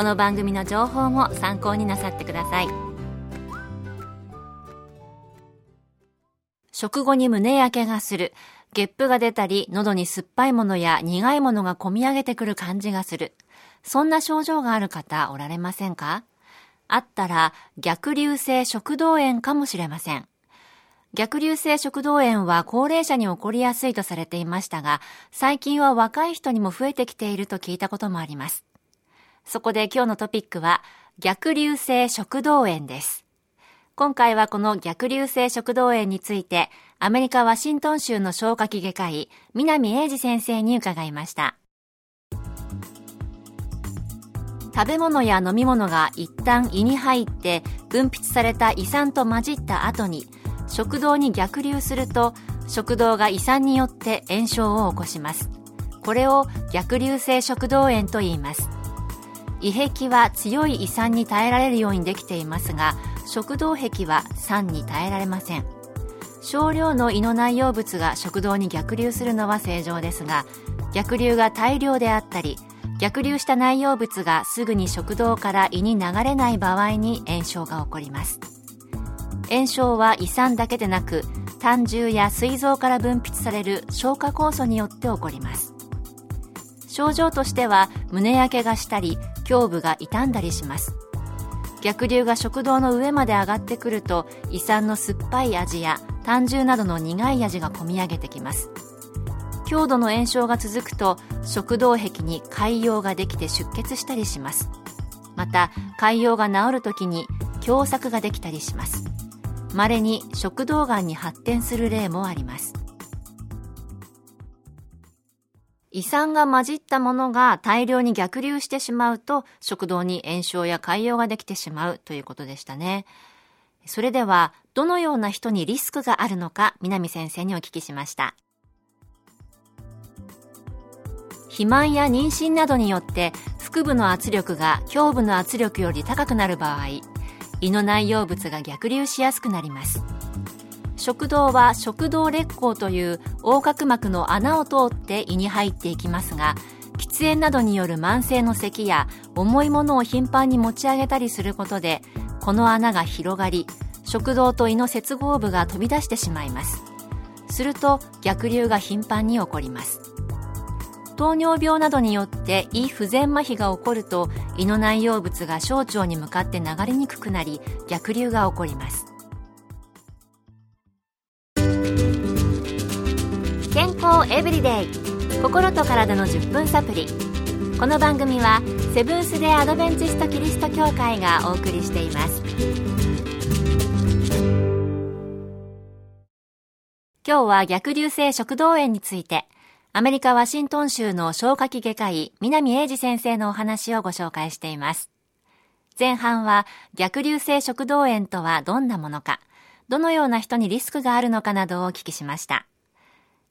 この番組の情報も参考になさってください。食後に胸焼けがする。ゲップが出たり喉に酸っぱいものや苦いものがこみ上げてくる感じがする。そんな症状がある方おられませんか？あったら逆流性食道炎かもしれません。逆流性食道炎は高齢者に起こりやすいとされていましたが、最近は若い人にも増えてきていると聞いたこともあります。そこで今日のトピックは逆流性食道炎です。今回はこの逆流性食道炎についてアメリカ・ワシントン州の消化器外科医南英二先生に伺いました。食べ物や飲み物が一旦胃に入って分泌された胃酸と混じった後に食道に逆流すると食道が胃酸によって炎症を起こします。これを逆流性食道炎と言います。胃壁は強い胃酸に耐えられるようにできていますが食道壁は酸に耐えられません。少量の胃の内容物が食道に逆流するのは正常ですが逆流が大量であったり逆流した内容物がすぐに食道から胃に流れない場合に炎症が起こります。炎症は胃酸だけでなく胆汁や膵臓から分泌される消化酵素によって起こります。症状としては胸焼けがしたり胸部が傷んだりします。逆流が食道の上まで上がってくると胃酸の酸っぱい味や胆汁などの苦い味がこみ上げてきます。強度の炎症が続くと食道壁に潰瘍ができて出血したりします。また潰瘍が治る時に狭窄ができたりします。稀に食道がんに発展する例もあります。胃酸が混じったものが大量に逆流してしまうと食道に炎症や潰瘍ができてしまうということでしたね。それではどのような人にリスクがあるのか南先生にお聞きしました。肥満や妊娠などによって腹部の圧力が胸部の圧力より高くなる場合胃の内容物が逆流しやすくなります食道は食道裂孔という横隔膜の穴を通って胃に入っていきますが喫煙などによる慢性の咳や重いものを頻繁に持ち上げたりすることでこの穴が広がり食道と胃の接合部が飛び出してしまいます。すると逆流が頻繁に起こります。糖尿病などによって胃不全麻痺が起こると胃の内容物が小腸に向かって流れにくくなり逆流が起こります。エブリデイ心と体の10分サプリ。この番組はセブンス・デ・アドベンチスト・キリスト教会がお送りしています。今日は逆流性食道炎についてアメリカ・ワシントン州の消化器外科医南英二先生のお話をご紹介しています。前半は逆流性食道炎とはどんなものかどのような人にリスクがあるのかなどをお聞きしました。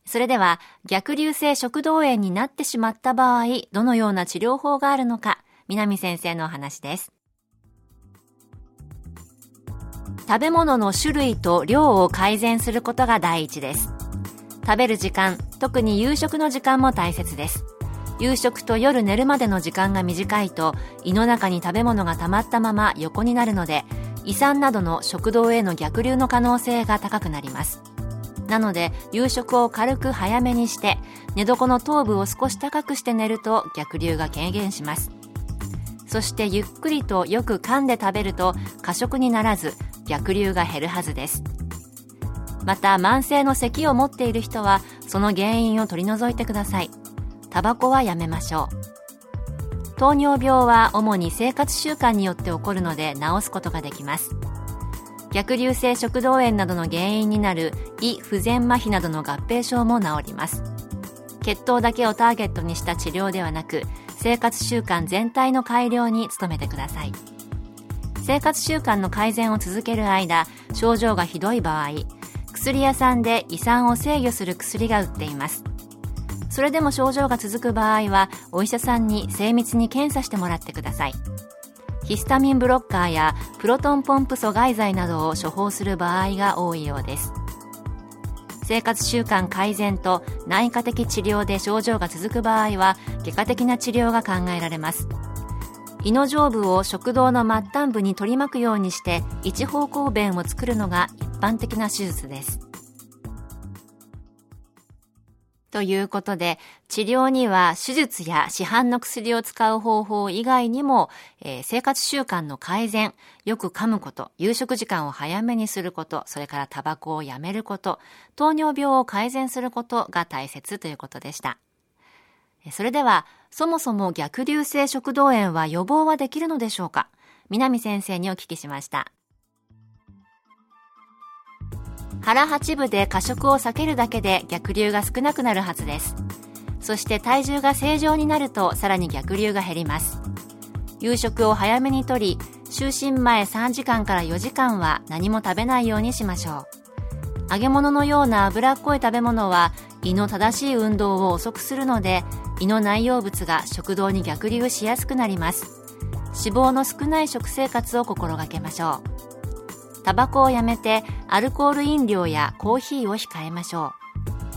それでは逆流性食道炎になってしまった場合、どのような治療法があるのか、南先生のお話です。食べ物の種類と量を改善することが第一です。食べる時間、特に夕食の時間も大切です。夕食と夜寝るまでの時間が短いと胃の中に食べ物が溜まったまま横になるので胃酸などの食道への逆流の可能性が高くなりますなので夕食を軽く早めにして寝床の頭部を少し高くして寝ると逆流が軽減します。そしてゆっくりとよく噛んで食べると過食にならず逆流が減るはずです。また慢性の咳を持っている人はその原因を取り除いてください。タバコはやめましょう。糖尿病は主に生活習慣によって起こるので治すことができます。逆流性食道炎などの原因になる胃不全麻痺などの合併症も治ります。血糖だけをターゲットにした治療ではなく生活習慣全体の改良に努めてください。生活習慣の改善を続ける間症状がひどい場合薬屋さんで胃酸を制御する薬が売っています。それでも症状が続く場合はお医者さんに精密に検査してもらってください。ヒスタミンブロッカーやプロトンポンプ阻害剤などを処方する場合が多いようです。生活習慣改善と内科的治療で症状が続く場合は外科的な治療が考えられます。胃の上部を食道の末端部に取り巻くようにして一方向弁を作るのが一般的な手術です。ということで、治療には手術や市販の薬を使う方法以外にも、えー、生活習慣の改善、よく噛むこと、夕食時間を早めにすること、それからタバコをやめること、糖尿病を改善することが大切ということでした。それでは、そもそも逆流性食道炎は予防はできるのでしょうか？南先生にお聞きしました。腹八分で過食を避けるだけで逆流が少なくなるはずです。そして体重が正常になるとさらに逆流が減ります。夕食を早めにとり就寝前3時間から4時間は何も食べないようにしましょう。揚げ物のような脂っこい食べ物は胃の正しい運動を遅くするので胃の内容物が食道に逆流しやすくなります。脂肪の少ない食生活を心がけましょう。タバコをやめてアルコール飲料やコーヒーを控えましょ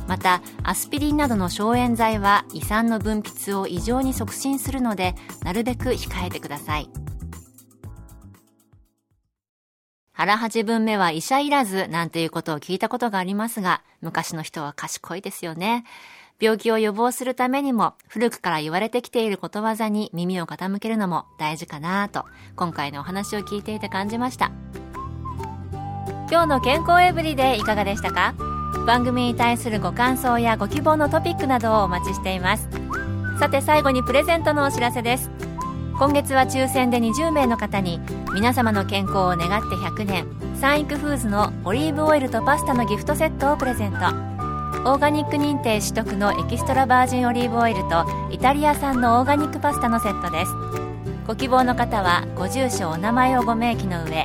う。またアスピリンなどの消炎剤は胃酸の分泌を異常に促進するのでなるべく控えてください。腹八分目は医者いらずなんていうことを聞いたことがありますが昔の人は賢いですよね。病気を予防するためにも古くから言われてきていることわざに耳を傾けるのも大事かなと今回のお話を聞いていて感じました。今日の健康エブリデイいかがでしたか？番組に対するご感想やご希望のトピックなどをお待ちしています。さて最後にプレゼントのお知らせです。今月は抽選で20名の方に皆様の健康を願って100年サンイクフーズのオリーブオイルとパスタのギフトセットをプレゼント。オーガニック認定取得のエキストラバージンオリーブオイルとイタリア産のオーガニックパスタのセットです。ご希望の方はご住所お名前をご明記の上